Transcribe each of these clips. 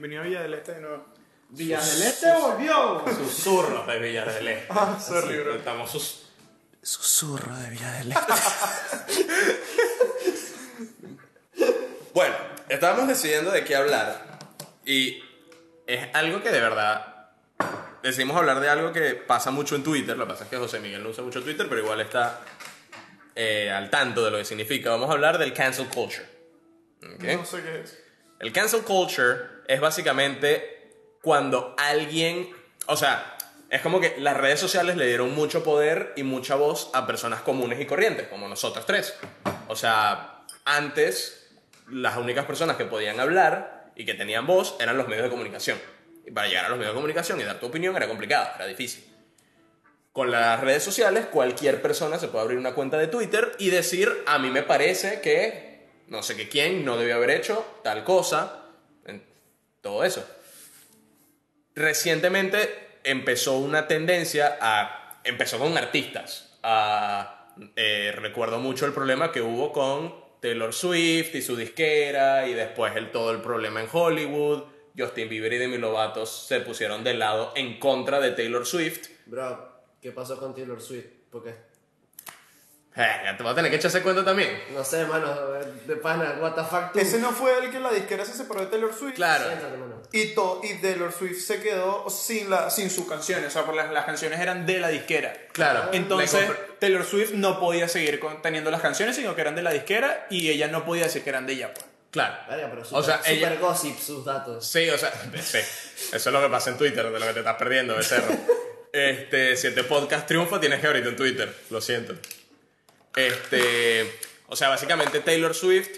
bienvenido a Villa del Este de nuevo. Villa del Este volvió. Susurros de Villa del Este. Ah, sorry, bro. Estamos sus... Susurro de Villa del Este. Bueno, estábamos decidiendo de qué hablar y es algo que de verdad decidimos hablar de algo que pasa mucho en Twitter. Lo que pasa es que José Miguel no usa mucho Twitter, pero igual está eh, al tanto de lo que significa. Vamos a hablar del cancel culture. ¿ok? No sé qué es. El cancel culture es básicamente cuando alguien, o sea, es como que las redes sociales le dieron mucho poder y mucha voz a personas comunes y corrientes, como nosotros tres. O sea, antes las únicas personas que podían hablar y que tenían voz eran los medios de comunicación. Y para llegar a los medios de comunicación y dar tu opinión era complicado, era difícil. Con las redes sociales, cualquier persona se puede abrir una cuenta de Twitter y decir, a mí me parece que no sé qué quién no debió haber hecho tal cosa, todo eso. Recientemente empezó una tendencia a... empezó con artistas. A, eh, recuerdo mucho el problema que hubo con Taylor Swift y su disquera y después el, todo el problema en Hollywood. Justin Bieber y Demi Lovato se pusieron de lado en contra de Taylor Swift. Bro, ¿qué pasó con Taylor Swift? Porque, ya te vas a tener que echar ese cuento también. no sé, mano, de pana, what the fuck tú. Ese no fue el que la disquera se separó de Taylor Swift. Claro. Siéntate, mano. Y, to- y Taylor Swift se quedó sin, la, sin sus canciones. O sea, porque las, las canciones eran de la disquera. Claro. Entonces, Taylor Swift no podía seguir con- teniendo las canciones, sino que eran de la disquera y ella no podía decir que eran de ella. Pues. Claro. Verga, pero o super, sea, super ella... gossip sus datos. Sí, o sea, sí. Eso es lo que pasa en Twitter, de lo que te estás perdiendo, becerro. Este, si este podcast triunfa, tienes que abrirte en Twitter. Lo siento. Este, o sea, básicamente Taylor Swift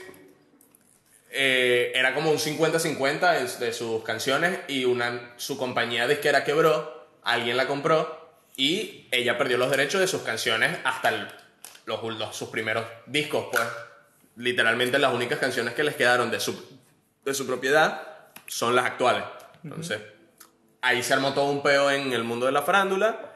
eh, era como un 50-50 en- de sus canciones y una, su compañía disquera quebró, alguien la compró y ella perdió los derechos de sus canciones hasta el- los, los- sus primeros discos, pues. Literalmente las únicas canciones que les quedaron de su, de su propiedad son las actuales. Entonces, ahí se armó todo un peo en el mundo de la farándula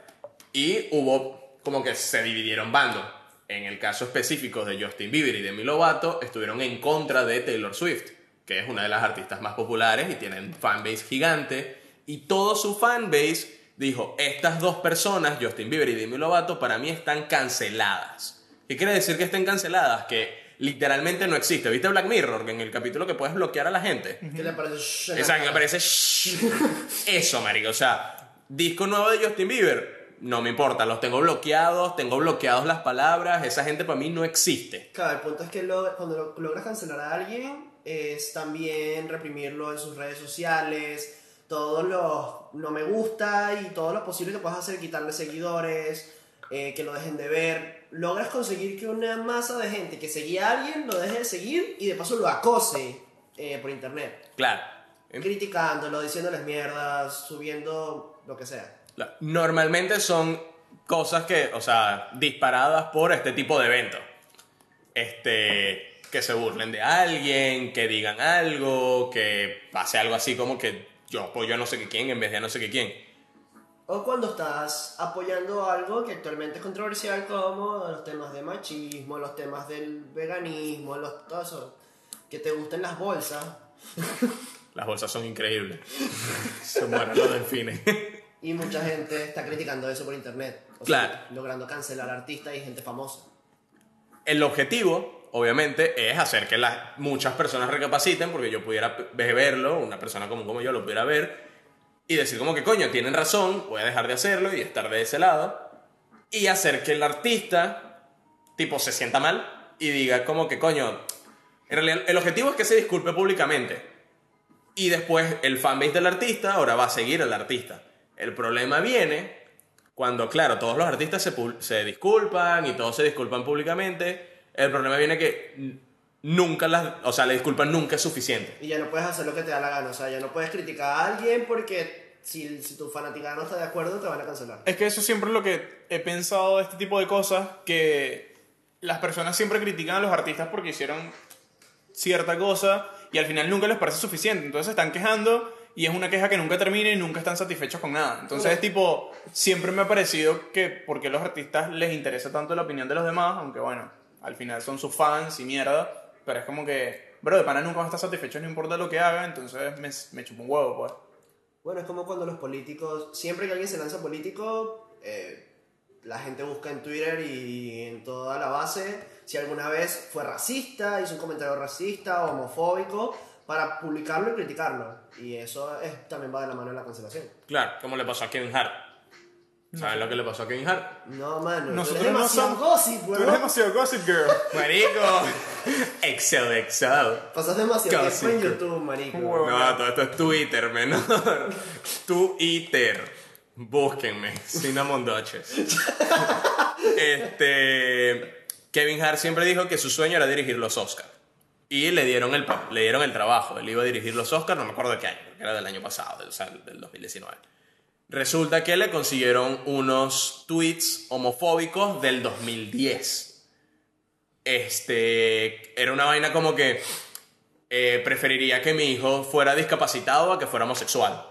y hubo como que se dividieron bandos. En el caso específico de Justin Bieber y Demi Lovato, estuvieron en contra de Taylor Swift, que es una de las artistas más populares y tienen fanbase gigante. Y todo su fanbase dijo, estas dos personas, Justin Bieber y Demi Lovato, para mí están canceladas. ¿Qué quiere decir que estén canceladas? Que literalmente no existe. ¿Viste Black Mirror? Que en el capítulo que puedes bloquear a la gente. ¿Qué le parece? Shh, en la Exacto, me cara? parece shh. eso, marico. O sea, disco nuevo de Justin Bieber, no me importa, los tengo bloqueados, tengo bloqueados las palabras, esa gente para mí no existe. Claro, el punto es que cuando lo- logras cancelar a alguien es también reprimirlo en sus redes sociales, todos los no me gusta y todo lo posible que puedas hacer, quitarle seguidores, eh, que lo dejen de ver. Logras conseguir que una masa de gente que seguía a alguien lo deje de seguir y de paso lo acose eh, por internet. Claro. Criticándolo, diciéndoles mierdas, subiendo lo que sea. La- Normalmente son cosas que, o sea, disparadas por este tipo de eventos. Este, que se burlen de alguien, que digan algo, que pase algo así como que yo apoyo a no sé qué quién en vez de a no sé qué quién. O cuando estás apoyando algo que actualmente es controversial como los temas de machismo, los temas del veganismo, los, todo eso, que te gusten las bolsas. Las bolsas son increíbles. se mueren los delfines. Y mucha gente está criticando eso por internet. O Claro. sea, logrando cancelar artistas y gente famosa. El objetivo, obviamente, es hacer que las, muchas personas recapaciten, porque yo pudiera verlo, una persona común como yo lo pudiera ver, y decir como que, coño, tienen razón, voy a dejar de hacerlo y estar de ese lado, y hacer que el artista, tipo, se sienta mal y diga como que, coño, en realidad el objetivo es que se disculpe públicamente. Y después el fanbase del artista ahora va a seguir al artista. El problema viene cuando, claro, todos los artistas se, pul- se disculpan y todos se disculpan públicamente. El problema viene que nunca las, o sea, la disculpa nunca es suficiente. Y ya no puedes hacer lo que te da la gana. O sea, ya no puedes criticar a alguien porque si, si tu fanaticada no está de acuerdo te van a cancelar. Es que eso siempre es lo que he pensado de este tipo de cosas, que las personas siempre critican a los artistas porque hicieron cierta cosa y al final nunca les parece suficiente. Entonces se están quejando y es una queja que nunca termina y nunca están satisfechos con nada. Entonces es tipo, siempre me ha parecido que porque a los artistas les interesa tanto la opinión de los demás, aunque bueno, al final son sus fans y mierda, pero es como que bro, de pana nunca va a estar satisfecho, no importa lo que haga, entonces me, me chupa un huevo, pues. Bueno, es como cuando los políticos, siempre que alguien se lanza político, eh, la gente busca en Twitter y en toda la base si alguna vez fue racista, hizo un comentario racista o homofóbico, para publicarlo y criticarlo. Y eso es, también va de la mano de la cancelación. Claro, como le pasó a Kevin Hart. ¿Sabes lo que le pasó a Kevin Hart? No, mano, Nosotros no somos- gossip, Tú eres demasiado gossip girl. Marico. Excel, Excel. Pasas demasiado Gossip tiempo en. YouTube, marico. No, todo esto es Twitter, menor. Twitter. Búsquenme. Cinnamon Duchess. Este. Kevin Hart siempre dijo que su sueño era dirigir los Oscars. Y le dieron el, le dieron el trabajo. Él iba a dirigir los Oscars, no me acuerdo de qué año, era del año pasado, del, o sea, del 2019. Resulta que le consiguieron unos tweets homofóbicos del 2010. Este. Era una vaina como que. eh, preferiría que mi hijo fuera discapacitado a que fuera homosexual.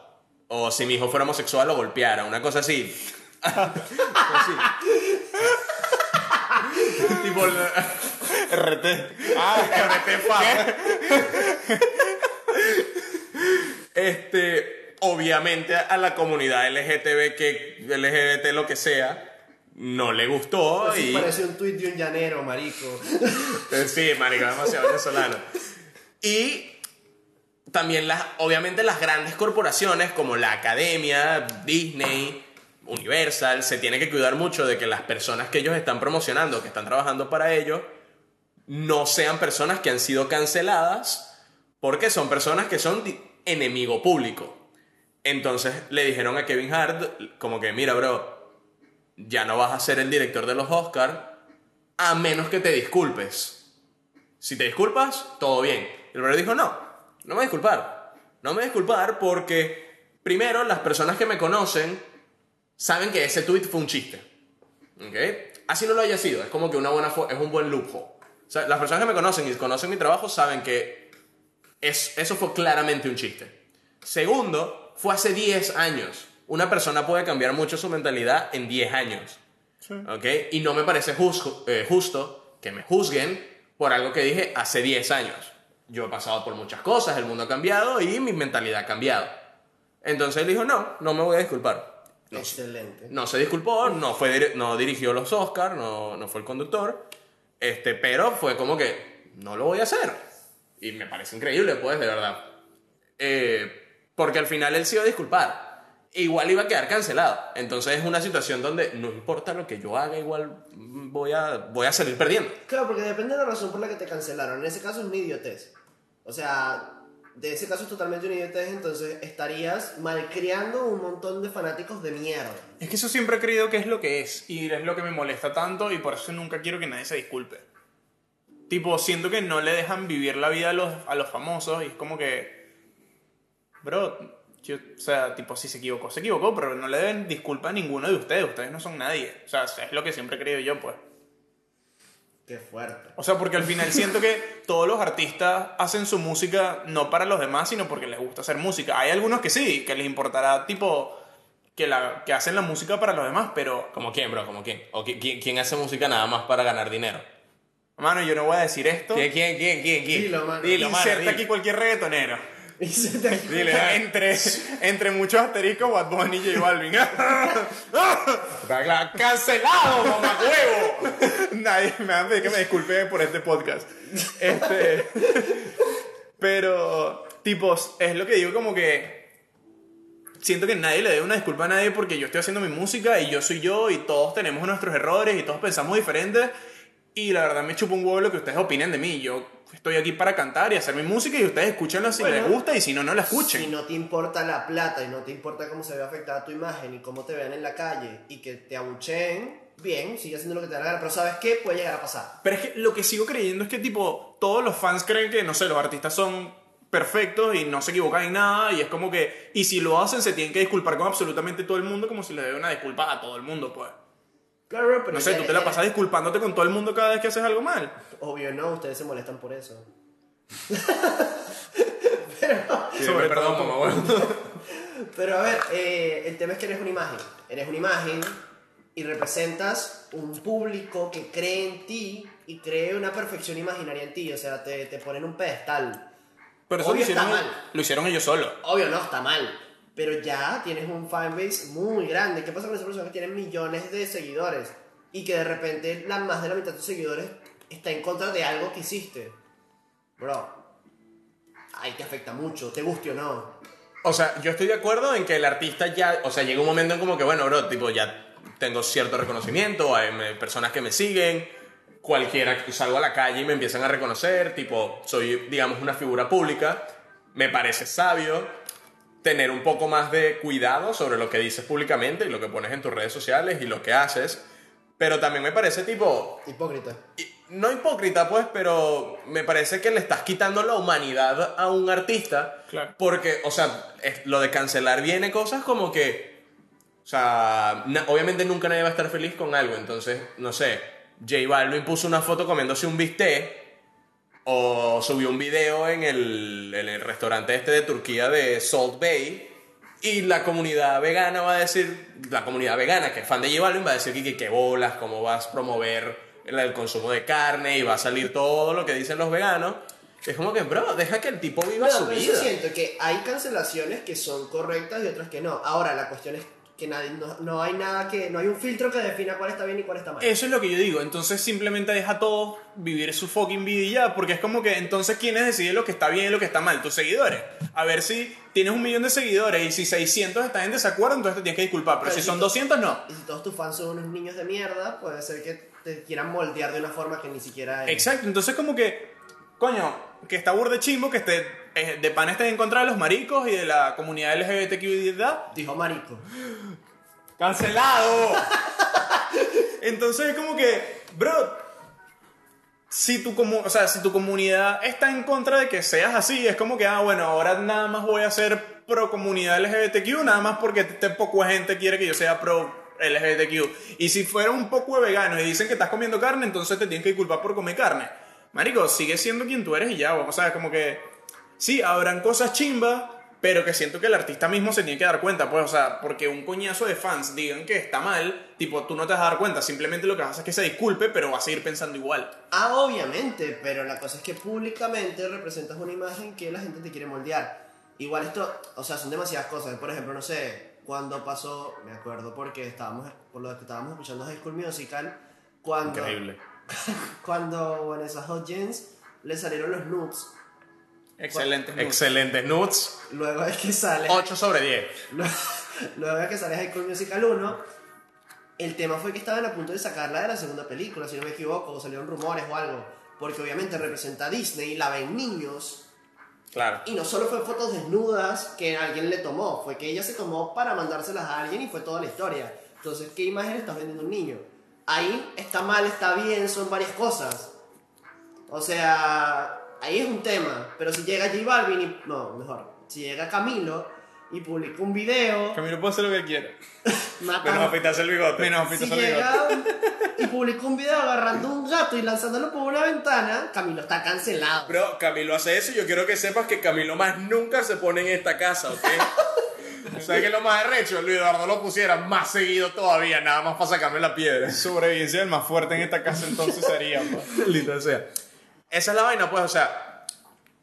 O si mi hijo fuera homosexual lo golpeara, una cosa así. Así. tipo, RT. Ah, Este, obviamente a la comunidad LGTB que LGBT lo que sea no le gustó y parece un tweet de un llanero, marico. Eh, sí, marico, demasiado venezolano. Y también las obviamente las grandes corporaciones como la Academia, Disney, Universal se tienen que cuidar mucho de que las personas que ellos están promocionando, que están trabajando para ellos, no sean personas que han sido canceladas porque son personas que son enemigo público. Entonces le dijeron a Kevin Hart como que, mira, bro, ya no vas a ser el director de los Oscars a menos que te disculpes. Si te disculpas, todo bien. El bro dijo, no, no me a disculpar. No me disculpar porque, primero, las personas que me conocen saben que ese tweet fue un chiste. Así no lo haya sido. Es como que una buena es un buen lujo. O sea, las personas que me conocen y conocen mi trabajo saben que es, eso fue claramente un chiste. Segundo, fue hace 10 años. Una persona puede cambiar mucho su mentalidad en 10 años. ¿Ok? Y no me parece juzgo- eh, justo que me juzguen por algo que dije hace 10 años. Yo he pasado por muchas cosas, el mundo ha cambiado y mi mentalidad ha cambiado. Entonces él dijo, no, no me voy a disculpar. No, Excelente. no se disculpó, no, fue, no dirigió los Oscars, no, no fue el conductor, este, pero fue como que no lo voy a hacer. Y me parece increíble, pues, de verdad. Eh, porque al final él se iba a disculpar. Igual iba a quedar cancelado. Entonces es una situación donde no importa lo que yo haga, igual voy a, voy a salir perdiendo. Claro, porque depende de la razón por la que te cancelaron. En ese caso es una idiotez. O sea, de ese caso es totalmente una entonces estarías malcriando un montón de fanáticos de mierda. Es que eso siempre he creído que es lo que es. Y es lo que me molesta tanto y por eso nunca quiero que nadie se disculpe. Tipo, siento que no le dejan vivir la vida a los, a los famosos y es como que... Bro, yo- o sea, tipo, si se equivocó, se equivocó, pero no le deben disculpa a ninguno de ustedes. Ustedes no son nadie. O sea, es lo que siempre he creído yo, pues. Qué fuerte. O sea, porque al final siento que todos los artistas hacen su música no para los demás, sino porque les gusta hacer música. Hay algunos que sí, que les importará, tipo, que, la, que hacen la música para los demás, pero, ¿Como quién, bro? ¿Como quién? ¿O qui- quién, quién hace música nada más para ganar dinero? mano, yo no voy a decir esto. ¿Quién, quién, quién, quién? quién? Dilo, mano. Dilo, mano, Inserta dilo. aquí cualquier reggaetonero. Y se te- Dile, ah. entre, entre muchos asteriscos, Bad Bunny y J Balvin. ¡Cancelado, mamá huevo! Nadie me va a pedir que me disculpe por este podcast. Este. Pero, tipos, es lo que digo como que. Siento que nadie le debe una disculpa a nadie porque yo estoy haciendo mi música y yo soy yo y todos tenemos nuestros errores y todos pensamos diferentes. Y la verdad me chupa un huevo lo que ustedes opinen de mí. Yo estoy aquí para cantar y hacer mi música y ustedes escúchenla si Bueno, les gusta y si no, no la escuchen. Si no te importa la plata y no te importa cómo se ve afectada tu imagen y cómo te vean en la calle y que te abucheen, bien, sigue haciendo lo que te gana. Pero ¿sabes qué? Puede llegar a pasar. Pero es que lo que sigo creyendo es que, tipo, todos los fans creen que, no sé, los artistas son perfectos y no se equivocan en nada. Y es como que, y si lo hacen, se tienen que disculpar con absolutamente todo el mundo, como si le debe una disculpa a todo el mundo, pues. Claro, pero No sé, tú te la pasas disculpándote con todo el mundo cada vez que haces algo mal. Obvio no, ustedes se molestan por eso. Sobre perdón, mamá huevo. Pero a ver, eh, el tema es que eres una imagen. Eres una imagen y representas un público que cree en ti y cree una perfección imaginaria en ti, o sea, te, te ponen un pedestal. Pero eso lo Obvio está hicieron, mal. lo hicieron ellos solos. Obvio, no, está mal. Pero ya tienes un fanbase muy grande. ¿Qué pasa con esas personas que tienen millones de seguidores? Y que de repente la, más de la mitad de tus seguidores está en contra de algo que hiciste. Bro, ahí te afecta mucho, te guste o no. O sea, yo estoy de acuerdo en que el artista ya, o sea, llega un momento en como que, bueno, bro, tipo, ya tengo cierto reconocimiento, hay personas que me siguen, cualquiera que salgo a la calle y me empiezan a reconocer, tipo, soy, digamos, una figura pública, me parece sabio tener un poco más de cuidado sobre lo que dices públicamente y lo que pones en tus redes sociales y lo que haces, pero también me parece, tipo, Hipócrita. y- no hipócrita, pues, pero me parece que le estás quitando la humanidad a un artista. Claro. Porque, o sea, es- lo de cancelar viene cosas como que. O sea, na- obviamente nunca nadie va a estar feliz con algo. Entonces, no sé, J Balvin puso una foto comiéndose un bistec. O subió un video en el, en el restaurante este de Turquía de Salt Bay. Y la comunidad vegana va a decir, la comunidad vegana que es fan de J Balvin va a decir que, que, que bolas, cómo vas a promover el, el consumo de carne y va a salir todo lo que dicen los veganos. Es como que, bro, deja que el tipo viva su pero vida. yo siento que hay cancelaciones que son correctas y otras que no. Ahora, la cuestión es que nadie, no, no hay nada que. No hay un filtro que defina cuál está bien y cuál está mal. Eso es lo que yo digo. Entonces simplemente deja a todos vivir su fucking vida y ya. Porque es como que entonces quiénes deciden lo que está bien y lo que está mal. Tus seguidores. A ver si tienes un millón de seguidores y si 600 están en desacuerdo, entonces te tienes que disculpar. Pero Pero si si son tú- 200, no. Y si todos tus fans son unos niños de mierda, puede ser que te quieran moldear de una forma que ni siquiera es. Exacto. Entonces como que, coño, que está burde chimbo, que esté, de pan estés en contra de los maricos y de la comunidad LGBTQ. Dijo marico. ¡Cancelado! Entonces es como que, bro, si tu, comu- o sea, si tu comunidad está en contra de que seas así, es como que, ah, bueno, ahora nada más voy a ser pro comunidad LGBTQ, nada más porque este poco gente quiere que yo sea pro LGBTQ. Y si fuera un poco de veganos y dicen que estás comiendo carne, entonces te tienes que disculpar por comer carne. Marico, sigue siendo quien tú eres y ya, o sea, es como que, sí, habrán cosas chimbas, pero que siento que el artista mismo se tiene que dar cuenta, pues, o sea, porque un coñazo de fans digan que está mal, tipo, tú no te vas a dar cuenta, simplemente lo que hace es que se disculpe, pero va a seguir pensando igual. Ah, obviamente, pero la cosa es que públicamente representas una imagen que la gente te quiere moldear. Igual esto, o sea, son demasiadas cosas. Por ejemplo, no sé, cuando pasó, me acuerdo porque estábamos, por lo que estábamos escuchando High School Musical, cuando, Increíble. cuando Vanessa Hudgens le salieron los nudes. Excelente. Excelentes nudes. Luego es que sale, 8 sobre 10. luego, luego de que sale High School Musical 1, el tema fue que estaban a punto de sacarla de la segunda película, si no me equivoco, o salieron rumores o algo. Porque obviamente representa a Disney, la ven niños, Claro. Y no solo fue fotos desnudas que alguien le tomó, fue que ella se tomó para mandárselas a alguien y fue toda la historia. Entonces, ¿qué imagen estás vendiendo a un niño? Ahí está mal, está bien, son varias cosas. O sea, ahí es un tema. Pero si llega J Balvin y... No, mejor. Si llega Camilo y publica un video... Camilo puede hacer lo que quiera. mata- Menos afeitarse el bigote. Menos si el bigote. llega y publica un video agarrando un gato y lanzándolo por una ventana, Camilo está cancelado. Bro, Camilo hace eso y yo quiero que sepas que Camilo más nunca se pone en esta casa, ¿ok? ¿Sabes qué es lo más arrecho? Luis Eduardo lo pusiera más seguido todavía, nada más para sacarme la piedra. Sobrevivencia del más fuerte en esta casa entonces sería, pues. Maldita sea. Esa es la vaina, pues, o sea,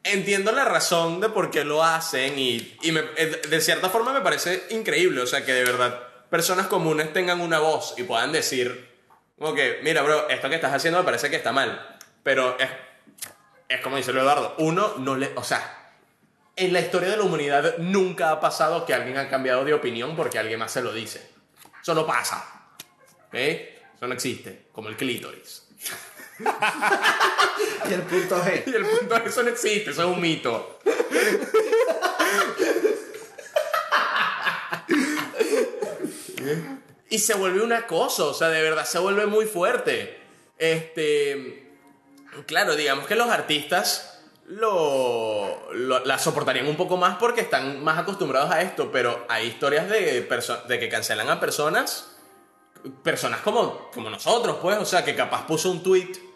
entiendo la razón de por qué lo hacen y, y me- eh, de cierta forma me parece increíble, o sea, que de verdad personas comunes tengan una voz y puedan decir, como que, mira, bro, esto que estás haciendo me parece que está mal, pero es, es como dice Eduardo, uno no le, o sea, en la historia de la humanidad nunca ha pasado que alguien ha cambiado de opinión porque alguien más se lo dice. Eso no pasa. ¿Ok? Eso no existe. Como el clítoris. Y el punto G. Y el punto es eso no existe, eso es un mito. y se vuelve una cosa, o sea, de verdad se vuelve muy fuerte. Este, claro, digamos que los artistas lo, la soportarían un poco más porque están más acostumbrados a esto, pero hay historias de, de que cancelan a personas, personas como, como nosotros, pues, o sea, que capaz puso un tweet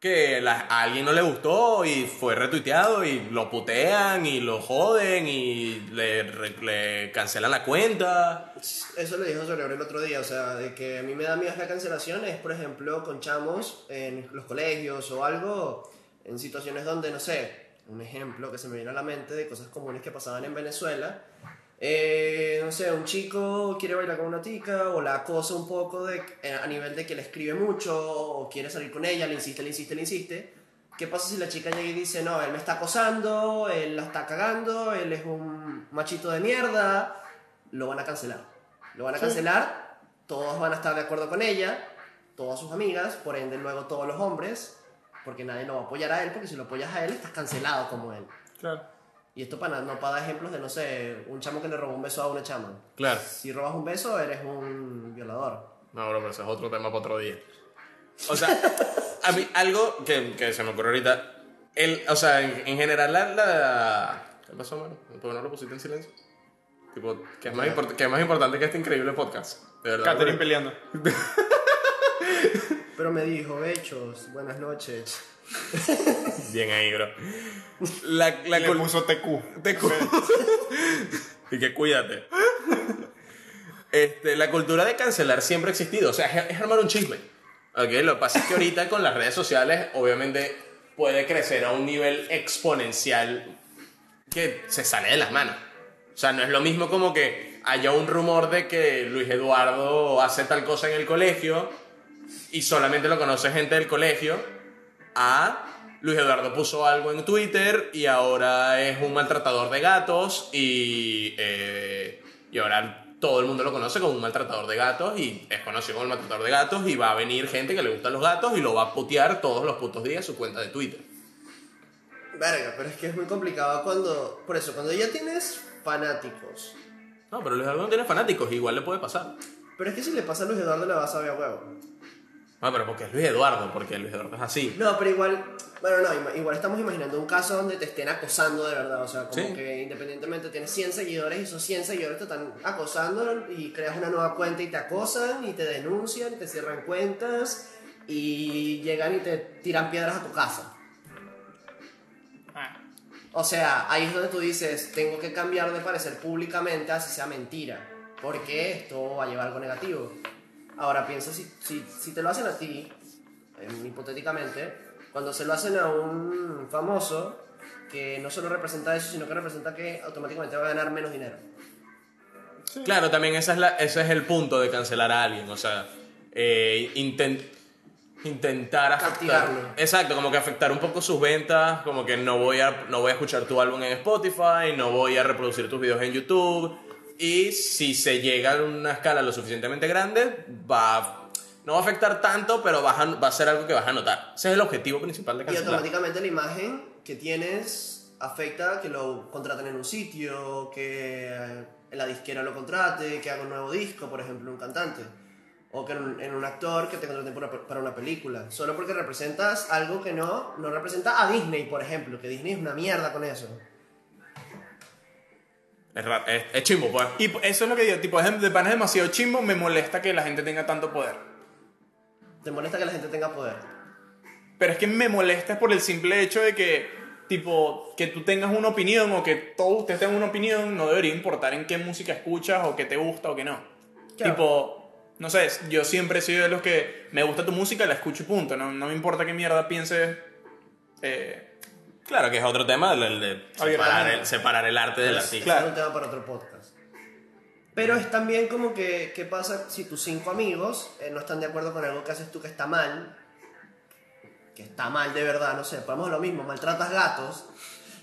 que a alguien no le gustó y fue retuiteado y lo putean y lo joden y le, cancelan la cuenta. Eso le dijo sobre el otro día, o sea, de que a mí me da miedo la cancelación es, por ejemplo, con chamos en los colegios o algo, en situaciones donde, no sé, un ejemplo que se me viene a la mente de cosas comunes que pasaban en Venezuela. Eh, no sé, un chico quiere bailar con una tica o la acosa un poco de, eh, a nivel de que le escribe mucho o quiere salir con ella, le insiste, le insiste, le insiste. ¿Qué pasa si la chica llega y dice, no, él me está acosando, él la está cagando, él es un machito de mierda? Lo van a cancelar. Lo van a cancelar, todos van a estar de acuerdo con ella, todas sus amigas, por ende luego todos los hombres, porque nadie lo va a apoyar a él, porque si lo apoyas a él estás cancelado como él. Claro. Y esto para, no para dar ejemplos de, no sé, un chamo que le robó un beso a una chama. Claro. Si robas un beso, eres un violador. No, bro, pero eso es otro tema para otro día. O sea, a mí algo que, que se me ocurrió ahorita, el, o sea, en, en general la, la... ¿Qué pasó, mano? ¿Por qué no lo pusiste en silencio? Tipo, que es más, import- que es más importante que este increíble podcast. De verdad. Catherine peleando. Pero me dijo, hechos, buenas noches. Bien ahí, bro. La, la Le cul- puso TQ. Cu- y que cuídate. Este, la cultura de cancelar siempre ha existido. O sea, es, es armar un chisme. ¿Ok? Lo que pasa es que ahorita con las redes sociales, obviamente, puede crecer a un nivel exponencial que se sale de las manos. O sea, no es lo mismo como que haya un rumor de que Luis Eduardo hace tal cosa en el colegio y solamente lo conoce gente del colegio a Luis Eduardo puso algo en Twitter y ahora es un maltratador de gatos y, eh, y ahora todo el mundo lo conoce como un maltratador de gatos y es conocido como el maltratador de gatos y va a venir gente que le gustan los gatos y lo va a putear todos los putos días su cuenta de Twitter. Verga, pero es que es muy complicado cuando... Por eso, cuando ya tienes fanáticos. No, pero Luis Eduardo no tiene fanáticos, igual le puede pasar. Pero es que si le pasa a Luis Eduardo le vas a ver a huevo. No, pero porque es Luis Eduardo, porque Luis Eduardo es así. No, pero igual, bueno, no, igual estamos imaginando un caso donde te estén acosando de verdad, o sea, como Sí. que independientemente tienes 100 seguidores y esos 100 seguidores te están acosando y creas una nueva cuenta y te acosan y te denuncian y te cierran cuentas y llegan y te tiran piedras a tu casa. Ah, O sea, ahí es donde tú dices, tengo que cambiar de parecer públicamente así sea mentira, porque esto va a llevar algo negativo. Ahora piensa si, si, si te lo hacen a ti, em, hipotéticamente, cuando se lo hacen a un famoso que no solo representa eso, sino que representa que automáticamente va a ganar menos dinero. Claro, también esa es la, ese es el punto de cancelar a alguien. O sea, eh, inten- intentar afectar. Castigarlo. Exacto, como que afectar un poco sus ventas. Como que no voy, a, no voy a escuchar tu álbum en Spotify, no voy a reproducir tus videos en YouTube. Y si se llega a una escala lo suficientemente grande, va. No va a afectar tanto, pero vas a- va a ser algo que vas a notar. Ese es el objetivo principal de Y cancelar. automáticamente la imagen que tienes afecta que lo contraten en un sitio, que la disquera lo contrate, que haga un nuevo disco, por ejemplo, un cantante. O que en un, en un actor que te contraten para una película. Solo porque representas algo que no, no representa a Disney, por ejemplo. Que Disney es una mierda con eso. Es, es, es chimbo, pues. Y eso es lo que digo, tipo, es de panas demasiado chimbo, me molesta que la gente tenga tanto poder. Te molesta que la gente tenga poder. Pero es que me molesta por el simple hecho de que, tipo, que tú tengas una opinión o que todos ustedes tengan una opinión, no debería importar en qué música escuchas o qué te gusta o qué no. Claro. Tipo, no sé, yo siempre he sido de los que me gusta tu música, la escucho y punto. No, no me importa qué mierda pienses. Eh, Claro que es otro tema, el el de separar el, separar el arte del artista. Claro. Es un tema para otro podcast. Pero es también como que, ¿qué pasa si tus cinco amigos eh, no están de acuerdo con algo que haces tú que está mal? Que está mal de verdad, no sé, podemos lo mismo, maltratas gatos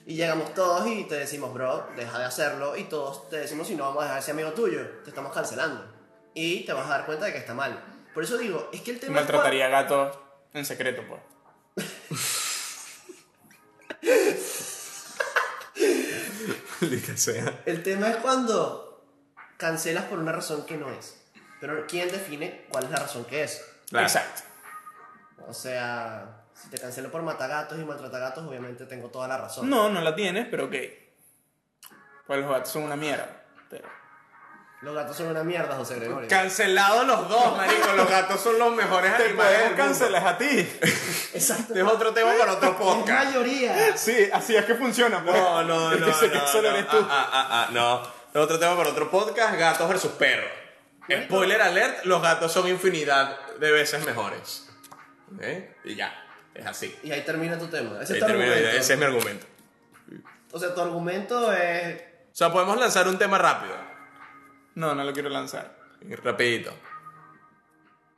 y llegamos todos y te decimos, bro, deja de hacerlo y todos te decimos, si no vamos a dejar ese amigo tuyo, te estamos cancelando. Y te vas a dar cuenta de que está mal. Por eso digo, es que el tema... es maltrataría gatos en secreto, pues. Sea. El tema es cuando cancelas por una razón que no es. Pero ¿quién define cuál es la razón que es? Claro. Exacto. O sea, si te cancelo por matagatos y maltratagatos, obviamente tengo toda la razón. No, no la tienes, pero ok. Pues los gatos son una mierda. Pero Los gatos son una mierda, José Gregorio. Cancelados los dos, marico. Los gatos son los mejores Te animales. podemos del mundo. cancelar a ti. Exacto. Este es otro tema para otro Es podcast. mayoría. Sí, así es que funciona. pues. No, no, El no. que se no, no. eres tú. Ah, ah, ah, no. Es otro tema para otro podcast: gatos versus perros. Spoiler alert: los gatos son infinidad de veces mejores. ¿Ok? Y ya. Es así. Y ahí termina tu tema. Ese Ahí es tu termino, argumento. ese es mi argumento. O sea, tu argumento es. O sea, podemos lanzar un tema rápido. No, no lo quiero lanzar. Y Rapidito.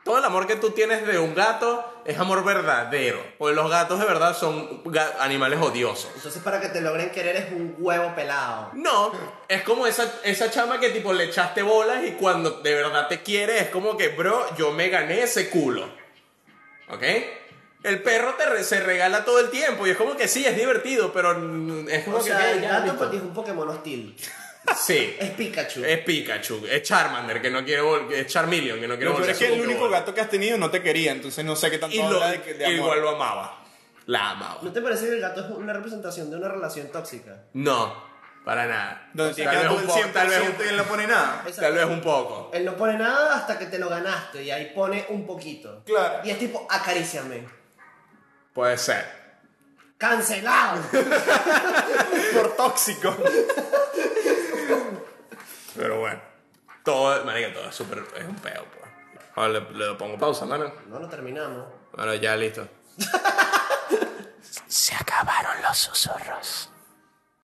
Todo el amor que tú tienes de un gato es amor verdadero. Porque los gatos de verdad son animales odiosos. Entonces, para que te logren querer es un huevo pelado. No, es como esa, esa chama que tipo le echaste bolas y cuando de verdad te quiere es como que, bro, yo me gané ese culo. ¿Ok? El perro te re- se regala todo el tiempo y es como que sí, es divertido, pero es como O que... sea, "Eh, el gato listo". pues, es un Pokémon hostil. Sí. Es Pikachu. Es Pikachu, es Charmander que no quiere vol- es Charmeleon que no quiere Lo peor volver es que el único gato que has tenido no te quería, entonces no sé qué tanto y lo, habla de, que- de amor. igual lo amaba. La amaba. ¿No te parece que el gato es una representación de una relación tóxica? No, para nada. Donde te tal, vez queda todo un el poco, 100% tal, vez un, y él no pone nada. Exacto. tal vez un poco. Él no pone nada hasta que te lo ganaste y ahí pone un poquito. Claro. Y es tipo, acaríciame. Puede ser. ¡Cancelado! Por tóxico. Pero bueno. Todo, marica, todo es súper. Es un peo, pues. Ahora le, le pongo pausa, mano. No lo terminamos. Bueno, ya listo. Se acabaron los susurros.